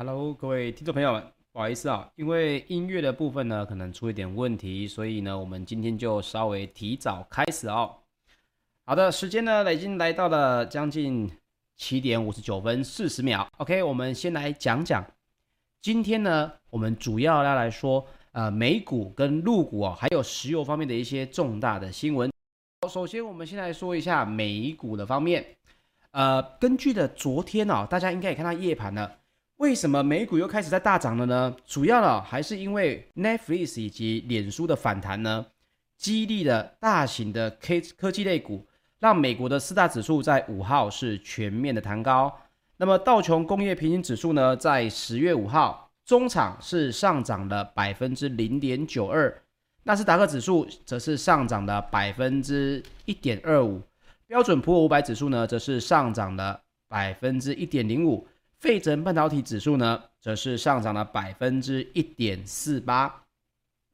Hello，各位听众朋友们，不好意思啊，因为音乐的部分呢可能出一点问题，所以呢我们今天就稍微提早开始哦。好的，时间呢已经来到了将近七点五十九分四十秒。OK，我们先来讲讲今天呢我们主要要来说呃美股跟陆股哦，还有石油方面的一些重大的新闻。首先，我们先来说一下美股的方面。呃，根据的昨天哦，大家应该也看到夜盘了。为什么美股又开始在大涨了呢？主要呢还是因为 Netflix 以及脸书的反弹呢，激励了大型的 K 科技类股，让美国的四大指数在五号是全面的弹高。那么道琼工业平均指数呢，在十月五号中场是上涨了百分之零点九二。纳斯达克指数则是上涨了百分之一点二五，标准普尔五百指数呢，则是上涨了百分之一点零五，费城半导体指数呢，则是上涨了百分之一点四八。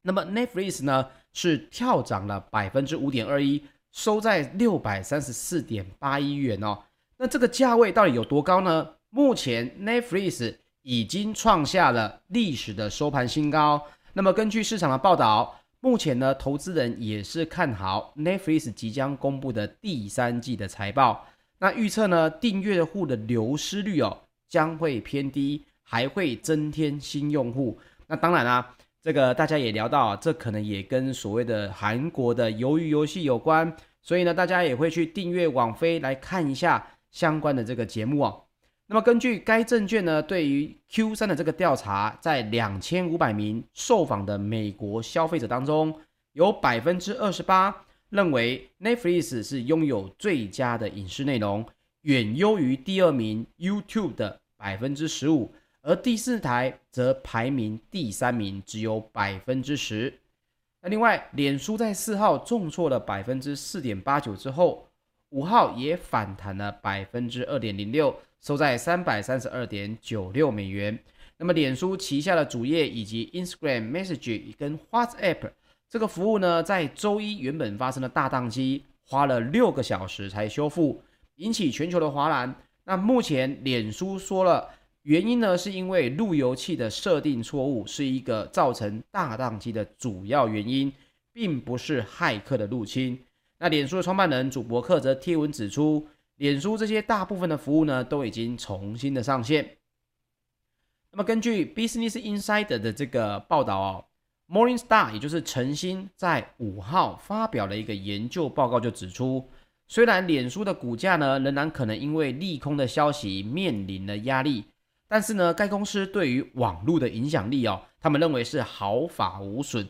那么 Netflix 呢，是跳涨了百分之五点二一，收在六百三十四点八一元哦。那这个价位到底有多高呢？目前 Netflix 已经创下了历史的收盘新高。那么根据市场的报道。目前呢，投资人也是看好 Netflix 即将公布的第三季的财报。那预测呢，订阅户的流失率哦将会偏低，还会增添新用户。那当然啦、这个大家也聊到啊，这可能也跟所谓的韩国的鱿鱼游戏有关。所以呢，大家也会去订阅网飞来看一下相关的这个节目哦。那么根据该证券呢，对于 Q 三的这个调查，在两千五百名受访的美国消费者当中，有百分之二十八认为 Netflix 是拥有最佳的影视内容，远优于第二名 YouTube 的百分之十五，而第四台则排名第三名，只有百分之十。那另外，脸书在四号重挫了百分之四点八九之后，五号也反弹了百分之二点零六。收在三百三十二点九六美元。那么，脸书旗下的主页以及 Instagram Message 跟 WhatsApp 这个服务呢，在周一原本发生了大宕机，花了六个小时才修复，引起全球的哗然。那目前脸书说了，原因呢是因为路由器的设定错误，是一个造成大宕机的主要原因，并不是骇客的入侵。那脸书的创办人祖伯克则贴文指出。脸书这些大部分的服务呢，都已经重新的上线。那么根据 Business Insider 的这个报道哦，Morningstar 也就是晨星在五号发表了一个研究报告，就指出，虽然脸书的股价呢仍然可能因为利空的消息面临了压力，但是呢，该公司对于网络的影响力哦，他们认为是毫发无损。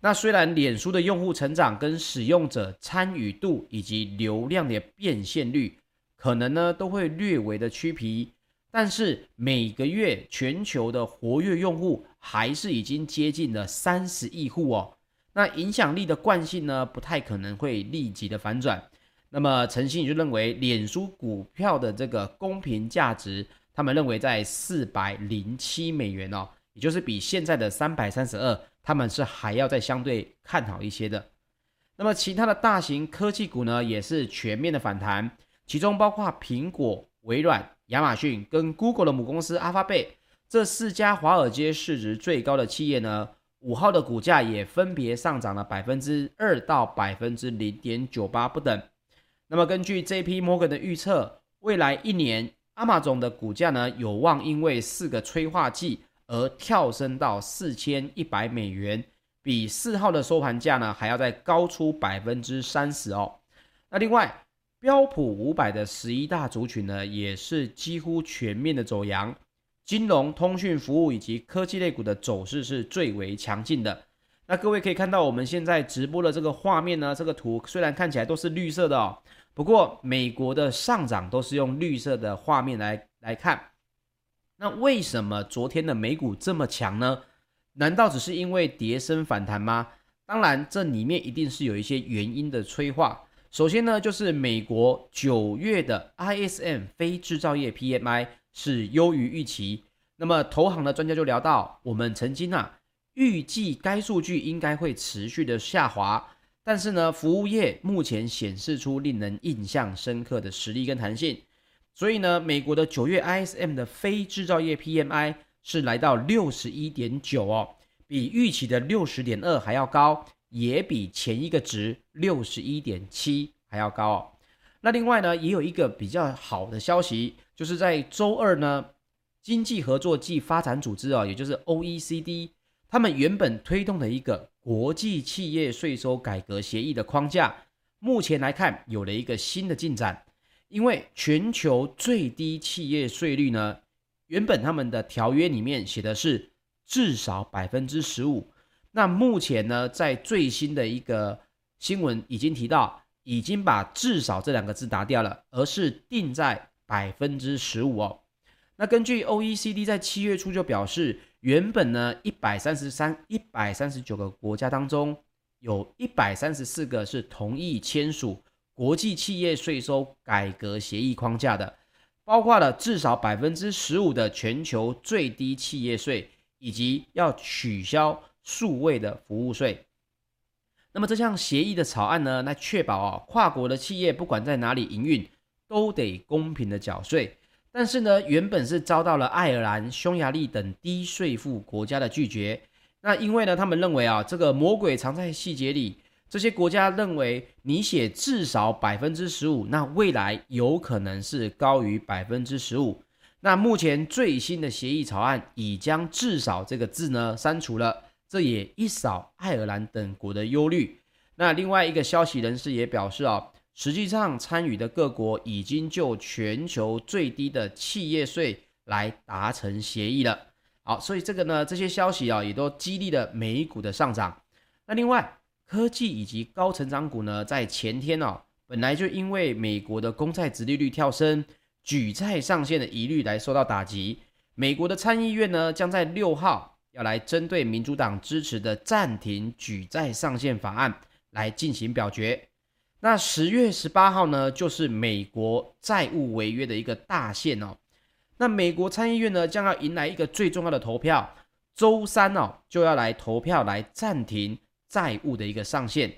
那虽然脸书的用户成长跟使用者参与度以及流量的变现率，可能呢都会略微的趋皮，但是每个月全球的活跃用户还是已经接近了三十亿户哦。那影响力的惯性呢不太可能会立即的反转。那么陈信也就认为，脸书股票的这个公平价值，他们认为在四百零七美元哦，也就是比现在的三百三十二，他们是还要再相对看好一些的。那么其他的大型科技股呢也是全面的反弹。其中包括苹果、微软、亚马逊跟 Google 的母公司 Alphabet 这四家华尔街市值最高的企业呢，五号的股价也分别上涨了百分之二到百分之零点九八不等。那么根据 JP Morgan 的预测，未来一年 Amazon 的股价呢有望因为四个催化剂而跳升到四千一百美元，比四号的收盘价呢还要再高出百分之三十哦。那另外，标普五百的十一大族群呢，也是几乎全面的走阳，金融、通讯服务以及科技类股的走势是最为强劲的。那各位可以看到我们现在直播的这个画面呢，这个图虽然看起来都是绿色的哦，不过美国的上涨都是用绿色的画面来来看。那为什么昨天的美股这么强呢？难道只是因为跌升反弹吗？当然，这里面一定是有一些原因的催化。首先呢，就是美国九月的 ISM 非制造业 PMI 是优于预期。那么投行的专家就聊到，我们曾经啊预计该数据应该会持续的下滑，但是呢，服务业目前显示出令人印象深刻的实力跟弹性。所以呢，美国的九月 ISM 的非制造业 PMI 是来到六十一点九哦，比预期的六十点二还要高，也比前一个值六十一点七还要高哦。那另外呢，也有一个比较好的消息，就是在周二呢，经济合作暨发展组织啊，也就是 OECD，他们原本推动的一个国际企业税收改革协议的框架，目前来看有了一个新的进展。因为全球最低企业税率呢，原本他们的条约里面写的是至少百分之十五，那目前呢，在最新的一个新闻已经提到，已经把至少这两个字打掉了，而是定在百分之十五哦。那根据 OECD 在七月初就表示，原本呢一百三十三、一百三十九个国家当中，有一百三十四个是同意签署。国际企业税收改革协议框架的，包括了至少百分之十五的全球最低企业税，以及要取消数位的服务税。那么这项协议的草案呢，来确保啊，跨国的企业不管在哪里营运，都得公平的缴税。但是呢，原本是遭到了爱尔兰、匈牙利等低税负国家的拒绝。那因为呢，他们认为啊，这个魔鬼藏在细节里。这些国家认为，你写至少百分之十五，那未来有可能是高于百分之十五。那目前最新的协议草案已将“至少”这个字呢删除了，这也一扫爱尔兰等国的忧虑。那另外一个消息人士也表示啊，实际上参与的各国已经就全球最低的企业税来达成协议了。好，所以这个呢，这些消息啊也都激励了美股的上涨。那另外，科技以及高成长股呢，在前天哦，本来就因为美国的公债殖利率跳升、举债上限的疑虑来受到打击。美国的参议院呢，将在六号要来针对民主党支持的暂停举债上限法案来进行表决。那十月十八号呢，就是美国债务违约的一个大限哦。那美国参议院呢，将要迎来一个最重要的投票，周三哦，就要来投票来暂停。债务的一个上限。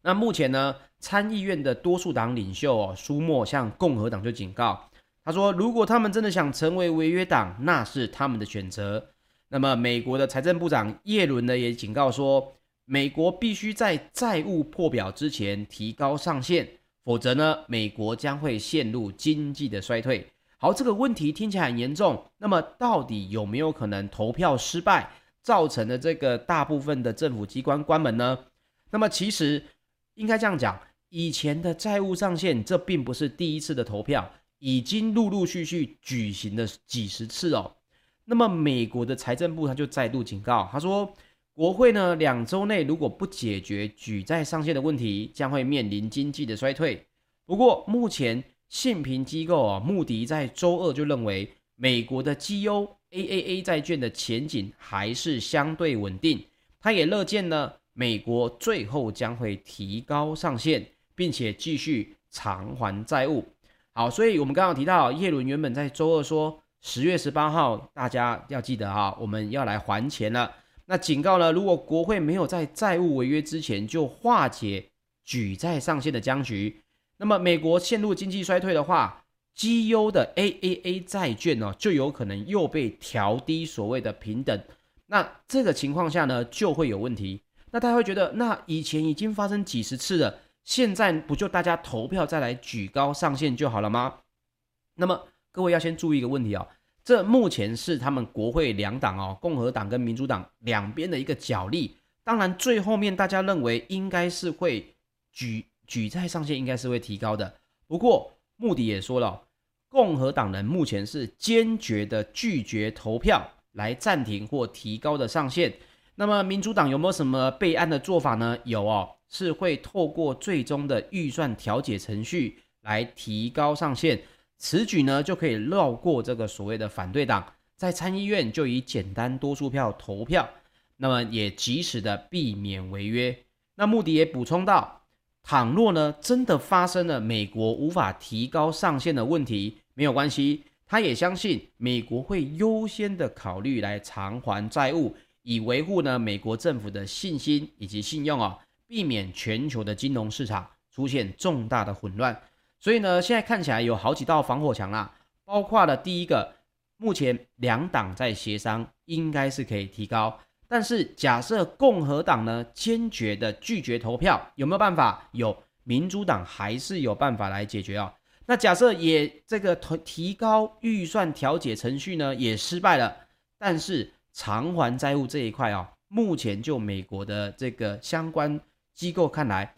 那目前呢，参议院的多数党领袖哦，舒默向共和党就警告，他说，如果他们真的想成为违约党，那是他们的选择。那么，美国的财政部长耶伦呢，也警告说，美国必须在债务破表之前提高上限，否则呢，美国将会陷入经济的衰退。好，这个问题听起来很严重。那么，到底有没有可能投票失败？造成的这个大部分的政府机关关门呢？那么其实应该这样讲，以前的债务上限这并不是第一次的投票，已经陆陆续续举行了几十次哦。那么美国的财政部他就再度警告，他说国会呢两周内如果不解决举债上限的问题，将会面临经济的衰退。不过目前信评机构啊穆迪在周二就认为美国的绩优。AAA 债券的前景还是相对稳定，他也乐见呢，美国最后将会提高上限，并且继续偿还债务。好，所以我们刚刚提到，耶伦原本在周二说，十月十八号大家要记得哈，我们要来还钱了。那警告呢，如果国会没有在债务违约之前就化解举债上限的僵局，那么美国陷入经济衰退的话。绩优的 AAA 债券呢，就有可能又被调低所谓的平等。那这个情况下呢，就会有问题。那大家会觉得，那以前已经发生几十次了，现在不就大家投票再来举高上限就好了吗？那么各位要先注意一个问题哦，这目前是他们国会两党哦，共和党跟民主党两边的一个角力。当然，最后面大家认为应该是会举举债上限应该是会提高的。不过穆迪也说了。共和党人目前是坚决的拒绝投票来暂停或提高的上限。那么民主党有没有什么备案的做法呢？有哦，是会透过最终的预算调解程序来提高上限。此举呢就可以绕过这个所谓的反对党，在参议院就以简单多数票投票，那么也及时的避免违约。那穆迪也补充到。倘若呢，真的发生了美国无法提高上限的问题，没有关系，他也相信美国会优先的考虑来偿还债务，以维护呢美国政府的信心以及信用啊，避免全球的金融市场出现重大的混乱。所以呢，现在看起来有好几道防火墙啦，包括了第一个，目前两党在协商，应该是可以提高。但是假设共和党呢坚决的拒绝投票，有没有办法？有，民主党还是有办法来解决哦。那假设也这个提提高预算调解程序呢也失败了，但是偿还债务这一块哦，目前就美国的这个相关机构看来，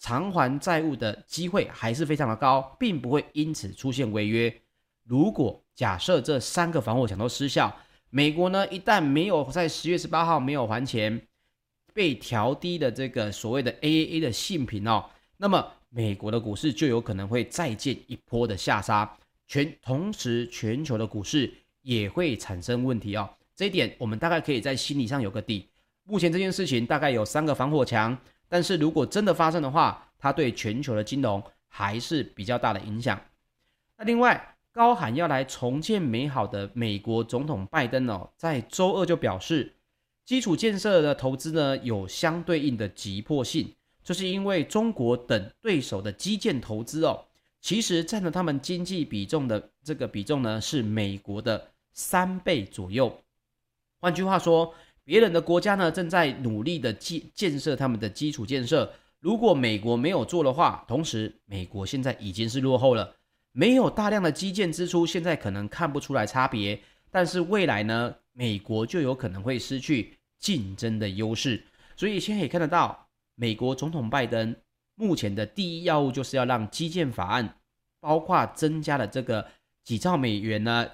偿还债务的机会还是非常的高，并不会因此出现违约。如果假设这三个防火墙都失效，美国呢，一旦没有在十月十八号没有还钱，被调低的这个所谓的 AAA 的信评哦，那么美国的股市就有可能会再见一波的下杀，全同时全球的股市也会产生问题哦。这一点我们大概可以在心理上有个底。目前这件事情大概有三个防火墙，但是如果真的发生的话，它对全球的金融还是比较大的影响。那另外，高喊要来重建美好的美国总统拜登哦，在周二就表示，基础建设的投资呢有相对应的急迫性，就是因为中国等对手的基建投资哦，其实占了他们经济比重的这个比重呢是美国的三倍左右。换句话说，别人的国家呢正在努力的建建设他们的基础建设，如果美国没有做的话，同时美国现在已经是落后了。没有大量的基建支出，现在可能看不出来差别，但是未来呢，美国就有可能会失去竞争的优势。所以现在可以看得到，美国总统拜登目前的第一要务就是要让基建法案，包括增加了这个几兆美元呢，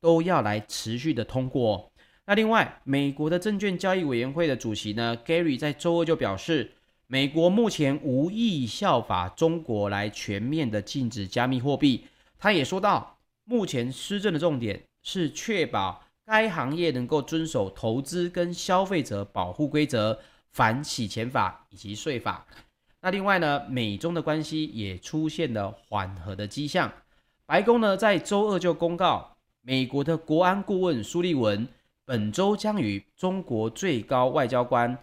都要来持续的通过。那另外，美国的证券交易委员会的主席呢，Gary 在周二就表示。美国目前无意效法中国来全面的禁止加密货币。他也说到，目前施政的重点是确保该行业能够遵守投资跟消费者保护规则、反洗钱法以及税法。那另外呢，美中的关系也出现了缓和的迹象。白宫呢在周二就公告，美国的国安顾问苏利文本周将与中国最高外交官。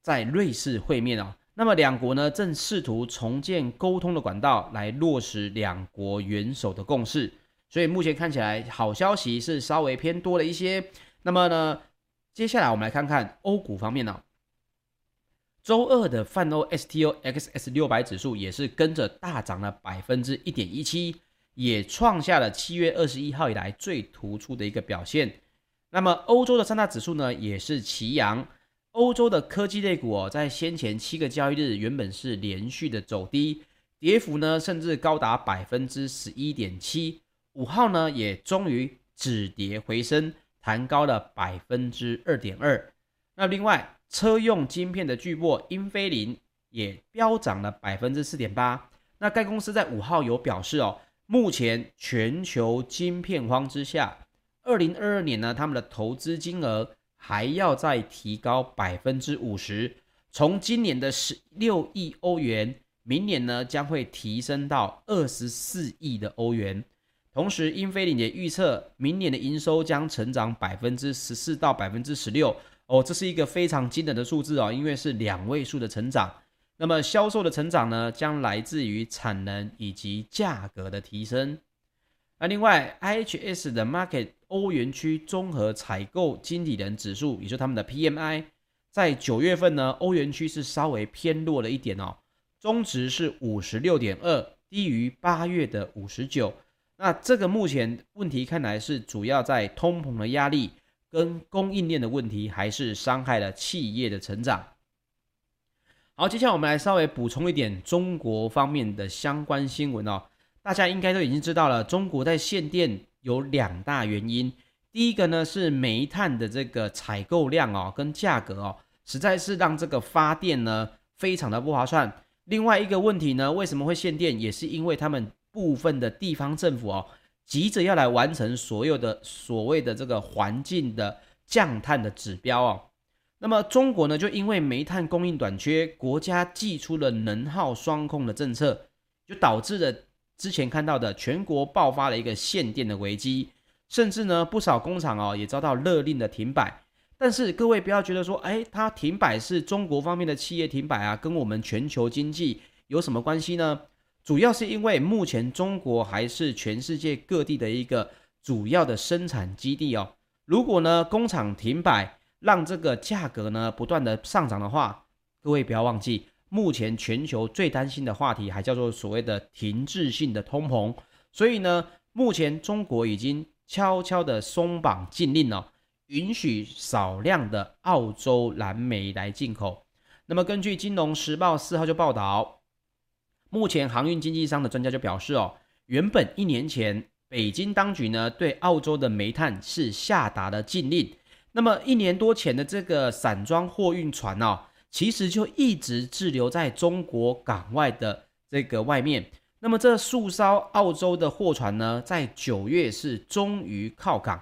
在瑞士会面哦，那么两国呢正试图重建沟通的管道，来落实两国元首的共识。所以目前看起来好消息是稍微偏多了一些。那么呢，接下来我们来看看欧股方面呢、哦。周二的泛欧 STOXX 六百指数也是跟着大涨了百分之一点一七，也创下了七月二十一号以来最突出的一个表现。那么欧洲的三大指数呢也是齐扬。欧洲的科技类股哦，在先前七个交易日原本是连续的走低，跌幅呢甚至高达百分之十一点七。五号呢也终于止跌回升，弹高了百分之二点二。那另外，车用晶片的巨擘英飞凌也飙涨了百分之四点八。那该公司在五号有表示哦，目前全球晶片荒之下，二零二二年呢，他们的投资金额。还要再提高百分之五十，从今年的十六亿欧元，明年呢将会提升到二十四亿的欧元。同时，英飞凌也预测明年的营收将成长百分之十四到百分之十六。哦，这是一个非常惊人的数字哦，因为是两位数的成长。那么销售的成长呢，将来自于产能以及价格的提升。那另外，IHS 的 Market 欧元区综合采购经理人指数，也就是他们的 PMI，在九月份呢，欧元区是稍微偏弱了一点哦，中值是五十六点二，低于八月的五十九。那这个目前问题看来是主要在通膨的压力跟供应链的问题，还是伤害了企业的成长。好，接下来我们来稍微补充一点中国方面的相关新闻哦。大家应该都已经知道了，中国在限电有两大原因。第一个呢是煤炭的这个采购量哦跟价格哦，实在是让这个发电呢非常的不划算。另外一个问题呢，为什么会限电，也是因为他们部分的地方政府哦，急着要来完成所有的所谓的这个环境的降碳的指标哦。那么中国呢，就因为煤炭供应短缺，国家祭出了能耗双控的政策，就导致了。之前看到的全国爆发了一个限电的危机，甚至呢不少工厂哦也遭到勒令的停摆。但是各位不要觉得说，哎，它停摆是中国方面的企业停摆啊，跟我们全球经济有什么关系呢？主要是因为目前中国还是全世界各地的一个主要的生产基地哦。如果呢工厂停摆，让这个价格呢不断的上涨的话，各位不要忘记，目前全球最担心的话题还叫做所谓的停滞性的通膨。所以呢，目前中国已经悄悄的松绑禁令了，允许少量的澳洲蓝莓来进口。那么根据《金融时报》四号就报道，目前航运经纪商的专家就表示哦，原本一年前北京当局呢对澳洲的煤炭是下达了禁令。那么一年多前的这个散装货运船哦，其实就一直滞留在中国港外的这个外面。那么这数艘澳洲的货船呢，在九月是终于靠港。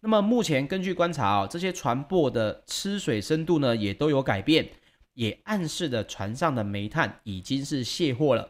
那么目前根据观察哦，这些船舶的吃水深度呢，也都有改变，也暗示着船上的煤炭已经是卸货了。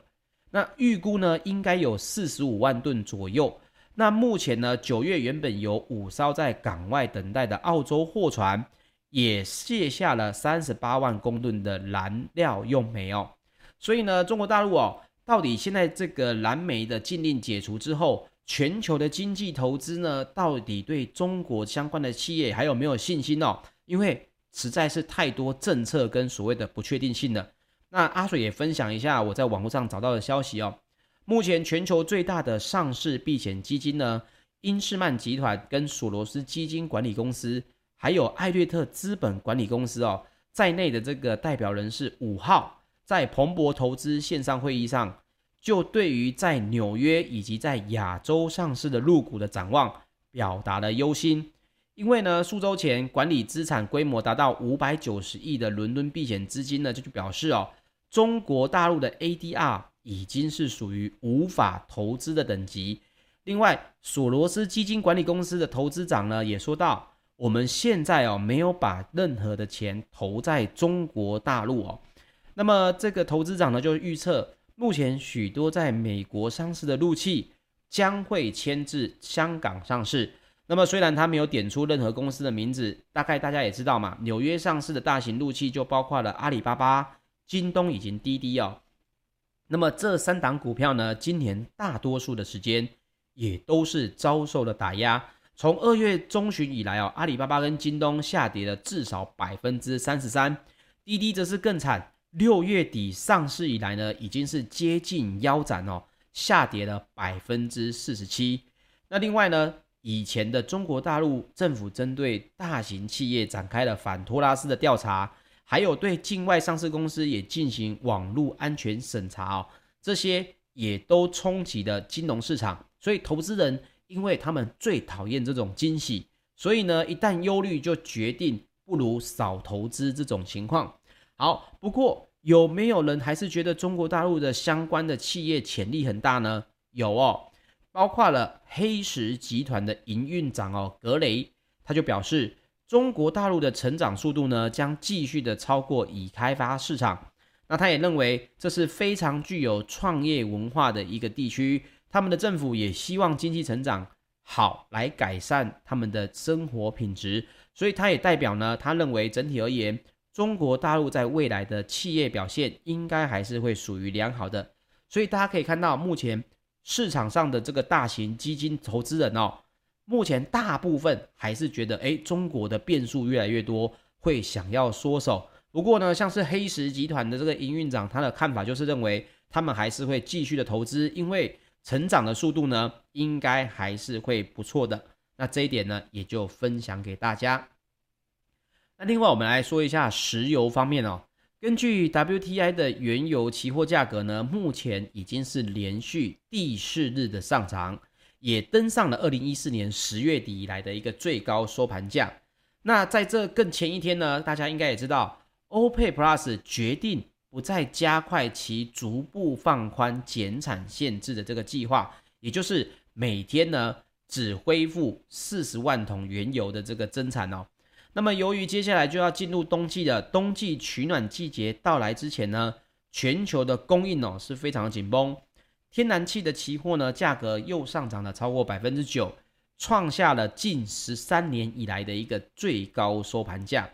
那预估呢，应该有四十五万吨左右。那目前呢，九月原本有五艘在港外等待的澳洲货船，也卸下了三十八万公吨的燃料用煤哦。所以呢，中国大陆哦，到底现在这个燃煤的禁令解除之后，全球的经济投资呢，到底对中国相关的企业还有没有信心哦？因为实在是太多政策跟所谓的不确定性了。那阿水也分享一下我在网络上找到的消息哦。目前全球最大的上市避险基金呢，英仕曼集团跟索罗斯基金管理公司，还有艾略特资本管理公司哦，在内的这个代表人士五号在彭博投资线上会议上，就对于在纽约以及在亚洲上市的入股的展望表达了忧心，因为呢，数周前管理资产规模达到五百九十亿的伦敦避险资金呢，就就表示哦，中国大陆的 ADR。已经是属于无法投资的等级。另外，索罗斯基金管理公司的投资长呢也说到，我们现在哦没有把任何的钱投在中国大陆哦。那么这个投资长呢就预测，目前许多在美国上市的陆企将会迁至香港上市。那么虽然他没有点出任何公司的名字，大概大家也知道嘛，纽约上市的大型陆企就包括了阿里巴巴、京东以及滴滴哦。那么这三档股票呢，今年大多数的时间也都是遭受了打压。从二月中旬以来哦，阿里巴巴跟京东下跌了至少百分之三十三，滴滴则是更惨。六月底上市以来呢，已经是接近腰斩哦，下跌了百分之四十七。那另外呢，以前的中国大陆政府针对大型企业展开了反托拉斯的调查。还有对境外上市公司也进行网络安全审查哦，这些也都冲击了金融市场，所以投资人因为他们最讨厌这种惊喜，所以呢，一旦忧虑就决定不如少投资这种情况。好，不过有没有人还是觉得中国大陆的相关的企业潜力很大呢？有哦，包括了黑石集团的营运长哦，格雷，他就表示。中国大陆的成长速度呢，将继续的超过已开发市场。那他也认为这是非常具有创业文化的一个地区，他们的政府也希望经济成长好，来改善他们的生活品质。所以他也代表呢，他认为整体而言，中国大陆在未来的企业表现应该还是会属于良好的。所以大家可以看到，目前市场上的这个大型基金投资人哦。目前大部分还是觉得，诶，中国的变数越来越多，会想要缩手。不过呢，像是黑石集团的这个营运长，他的看法就是认为，他们还是会继续的投资，因为成长的速度呢，应该还是会不错的。那这一点呢，也就分享给大家。那另外，我们来说一下石油方面哦。根据 WTI 的原油期货价格呢，目前已经是连续第四日的上涨。也登上了二零一四年十月底以来的一个最高收盘价。那在这更前一天呢，大家应该也知道，OPEC Plus 决定不再加快其逐步放宽减产限制的这个计划，也就是每天呢只恢复四十万桶原油的这个增产哦。那么由于接下来就要进入冬季的冬季取暖季节到来之前呢，全球的供应哦是非常紧绷。天然气的期货呢，价格又上涨了超过百分之九，创下了近十三年以来的一个最高收盘价。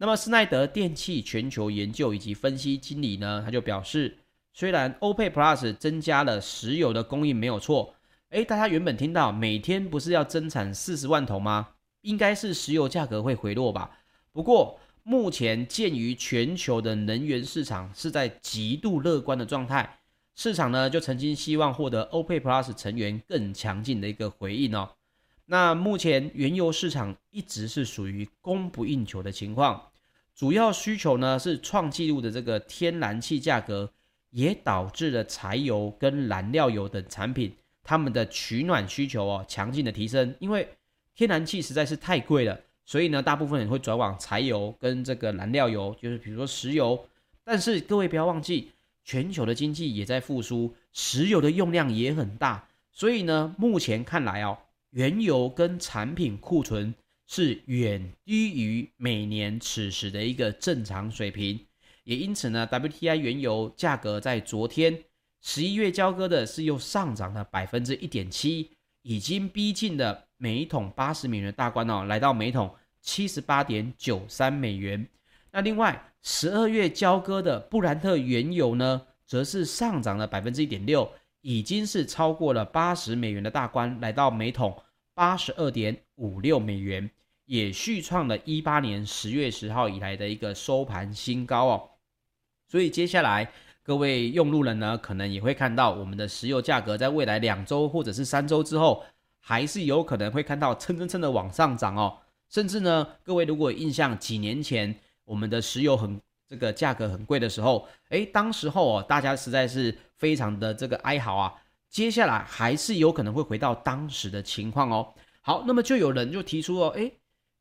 那么，施耐德电气全球研究以及分析经理呢，他就表示，虽然 OPEC Plus 增加了石油的供应没有错，诶，大家原本听到每天不是要增产四十万桶吗？应该是石油价格会回落吧。不过目前鉴于全球的能源市场是在极度乐观的状态，市场呢就曾经希望获得 OPEC Plus 成员更强劲的一个回应哦。那目前原油市场一直是属于供不应求的情况，主要需求呢是创纪录的这个天然气价格，也导致了柴油跟燃料油等产品它们的取暖需求哦强劲的提升，因为天然气实在是太贵了，所以呢大部分人会转往柴油跟这个燃料油，就是比如说石油。但是各位不要忘记，全球的经济也在复苏，石油的用量也很大，所以呢目前看来哦。原油跟产品库存是远低于每年此时的一个正常水平，也因此呢，WTI 原油价格在昨天十一月交割的是又上涨了百分之一点七，已经逼近了每桶八十美元的大关哦，来到每桶七十八点九三美元。那另外十二月交割的布兰特原油呢，则是上涨了百分之一点六。已经是超过了八十美元的大关，来到每桶八十二点五六美元，也续创了一八年十月十号以来的一个收盘新高哦。所以接下来各位用路人呢，可能也会看到我们的石油价格在未来两周或者是三周之后，还是有可能会看到蹭蹭蹭的往上涨哦。甚至呢，各位如果印象几年前我们的石油很。这个价格很贵的时候，哎，当时候哦，大家实在是非常的这个哀嚎啊。接下来还是有可能会回到当时的情况哦。好，那么就有人就提出哦，哎，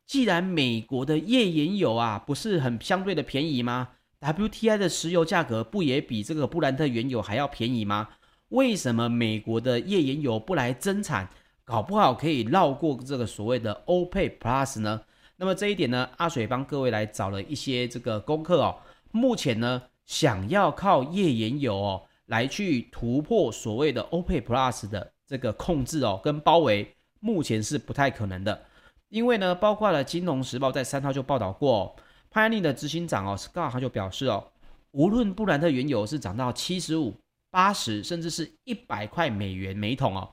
既然美国的页岩油啊不是很相对的便宜吗？WTI 的石油价格不也比这个布兰特原油还要便宜吗？为什么美国的页岩油不来增产，搞不好可以绕过这个所谓的 OPEC Plus 呢？那么这一点呢，阿水帮各位来找了一些这个功课哦。目前呢，想要靠页岩油哦来去突破所谓的 OPEC Plus 的这个控制哦跟包围，目前是不太可能的。因为呢，包括了《金融时报》在三号就报道过哦，Pioneer 的执行长哦 Scott 他就表示哦，无论布兰特原油是涨到七十五、八十，甚至是一百块美元每桶哦，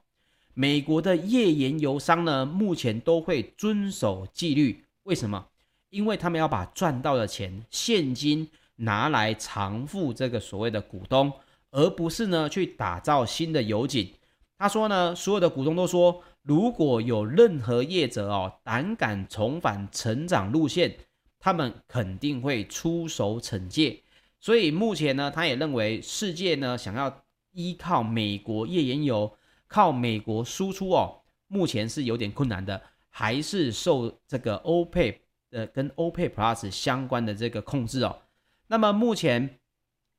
美国的页岩油商呢，目前都会遵守纪律。为什么？因为他们要把赚到的钱现金拿来偿付这个所谓的股东，而不是呢去打造新的油井。他说呢，所有的股东都说，如果有任何业者哦胆敢重返成长路线，他们肯定会出手惩戒。所以目前呢，他也认为世界呢想要依靠美国页岩油，靠美国输出哦，目前是有点困难的。还是受这个欧佩呃跟欧佩 Plus 相关的这个控制哦。那么目前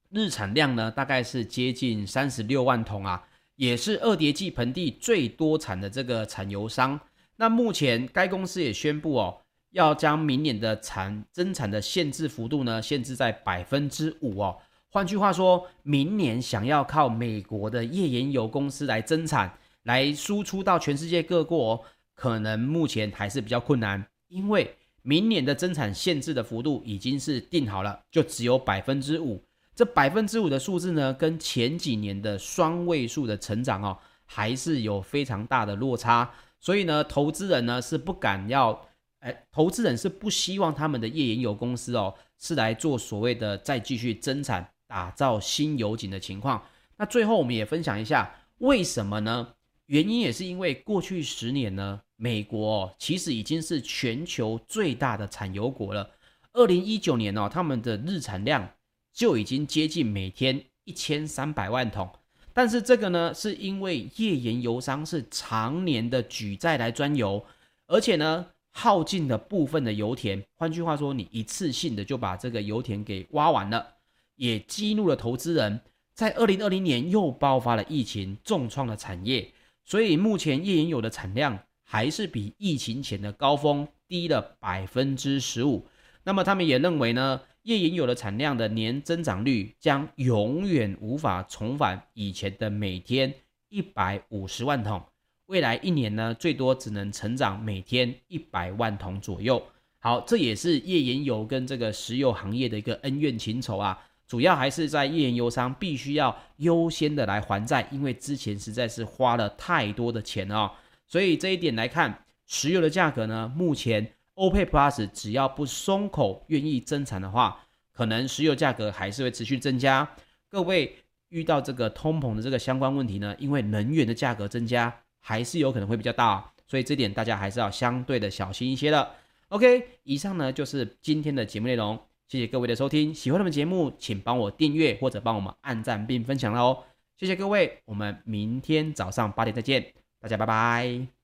日产量呢，大概是接近三十六万桶啊，也是二叠纪盆地最多产的这个产油商。那目前该公司也宣布哦，要将明年的产增产的限制幅度呢，限制在百分之五哦。换句话说，明年想要靠美国的页岩油公司来增产，来输出到全世界各国。可能目前还是比较困难，因为明年的增产限制的幅度已经是定好了，就只有百分之五。这百分之五的数字呢，跟前几年的双位数的成长哦，还是有非常大的落差。所以呢，投资人呢是不敢要，哎，投资人是不希望他们的页岩油公司哦，是来做所谓的再继续增产、打造新油井的情况。那最后我们也分享一下，为什么呢？原因也是因为过去十年呢。美国哦，其实已经是全球最大的产油国了。二零一九年哦，他们的日产量就已经接近每天一千三百万桶。但是这个呢，是因为页岩油商是常年的举债来钻油，而且呢，耗尽了部分的油田。换句话说，你一次性的就把这个油田给挖完了，也激怒了投资人。在二零二零年又爆发了疫情，重创了产业。所以目前页岩油的产量。还是比疫情前的高峰低了百分之十五。那么他们也认为呢，页岩油的产量的年增长率将永远无法重返以前的每天一百五十万桶。未来一年呢，最多只能成长每天一百万桶左右。好，这也是页岩油跟这个石油行业的一个恩怨情仇啊。主要还是在页岩油商必须要优先的来还债，因为之前实在是花了太多的钱哦。所以这一点来看，石油的价格呢，目前欧佩 Plus 只要不松口愿意增产的话，可能石油价格还是会持续增加。各位遇到这个通膨的这个相关问题呢，因为能源的价格增加，还是有可能会比较大，所以这点大家还是要相对的小心一些的。OK，以上呢就是今天的节目内容，谢谢各位的收听。喜欢我们节目，请帮我订阅或者帮我们按赞并分享了哦。谢谢各位，我们明天早上八点再见，大家拜拜。